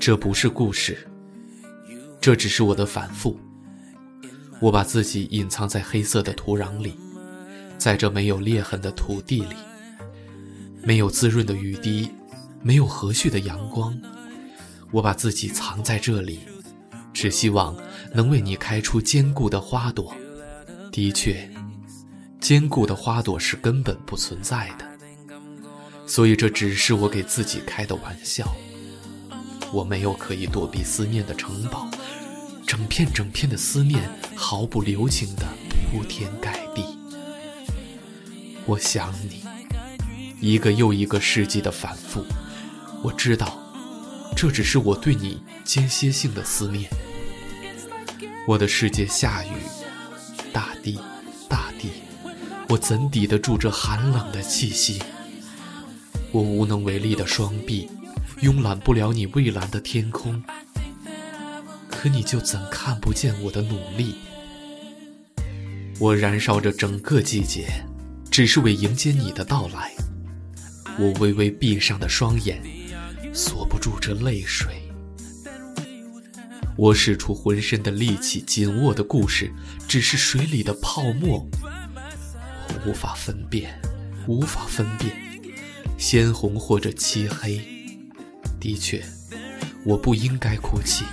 这不是故事，这只是我的反复。我把自己隐藏在黑色的土壤里，在这没有裂痕的土地里，没有滋润的雨滴，没有和煦的阳光。我把自己藏在这里，只希望能为你开出坚固的花朵。的确，坚固的花朵是根本不存在的，所以这只是我给自己开的玩笑。我没有可以躲避思念的城堡，整片整片的思念毫不留情地铺天盖地。我想你，一个又一个世纪的反复。我知道。这只是我对你间歇性的思念。我的世界下雨，大地，大地，我怎抵得住这寒冷的气息？我无能为力的双臂，慵懒不了你蔚蓝的天空。可你就怎看不见我的努力？我燃烧着整个季节，只是为迎接你的到来。我微微闭上的双眼。锁不住这泪水，我使出浑身的力气，紧握的故事只是水里的泡沫。我无法分辨，无法分辨，鲜红或者漆黑。的确，我不应该哭泣，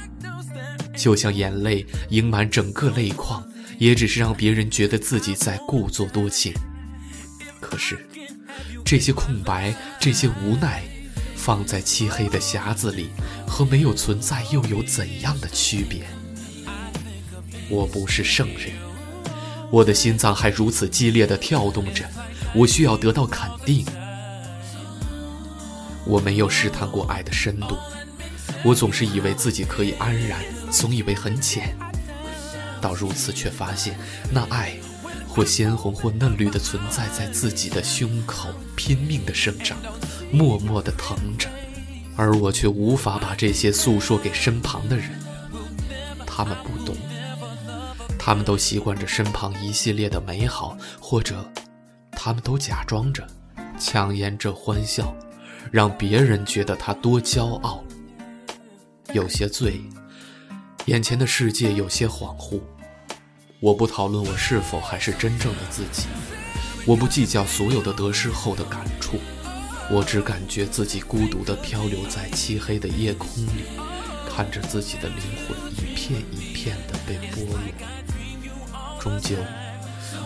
就像眼泪盈满整个泪眶，也只是让别人觉得自己在故作多情。可是，这些空白，这些无奈。放在漆黑的匣子里，和没有存在又有怎样的区别？我不是圣人，我的心脏还如此激烈地跳动着，我需要得到肯定。我没有试探过爱的深度，我总是以为自己可以安然，总以为很浅，到如此却发现，那爱，或鲜红或嫩绿的存在在自己的胸口，拼命地生长。默默地疼着，而我却无法把这些诉说给身旁的人。他们不懂，他们都习惯着身旁一系列的美好，或者，他们都假装着，强颜着欢笑，让别人觉得他多骄傲。有些醉，眼前的世界有些恍惚。我不讨论我是否还是真正的自己，我不计较所有的得失后的感触。我只感觉自己孤独地漂流在漆黑的夜空里，看着自己的灵魂一片一片地被剥落。终究，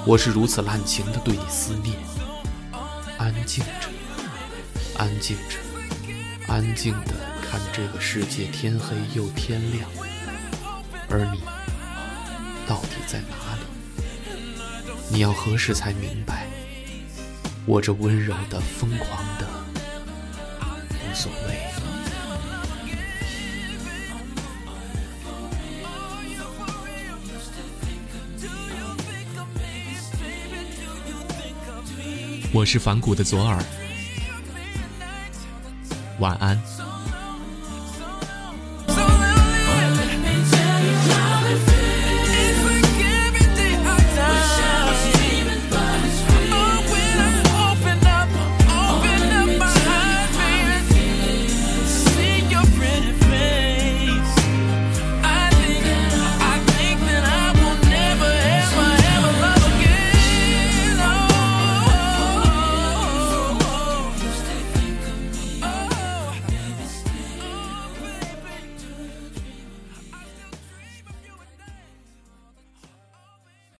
我是如此滥情地对你思念。安静着，安静着，安静地看这个世界天黑又天亮，而你到底在哪里？你要何时才明白？我这温柔的、疯狂的，无所谓。我是反骨的左耳，晚安。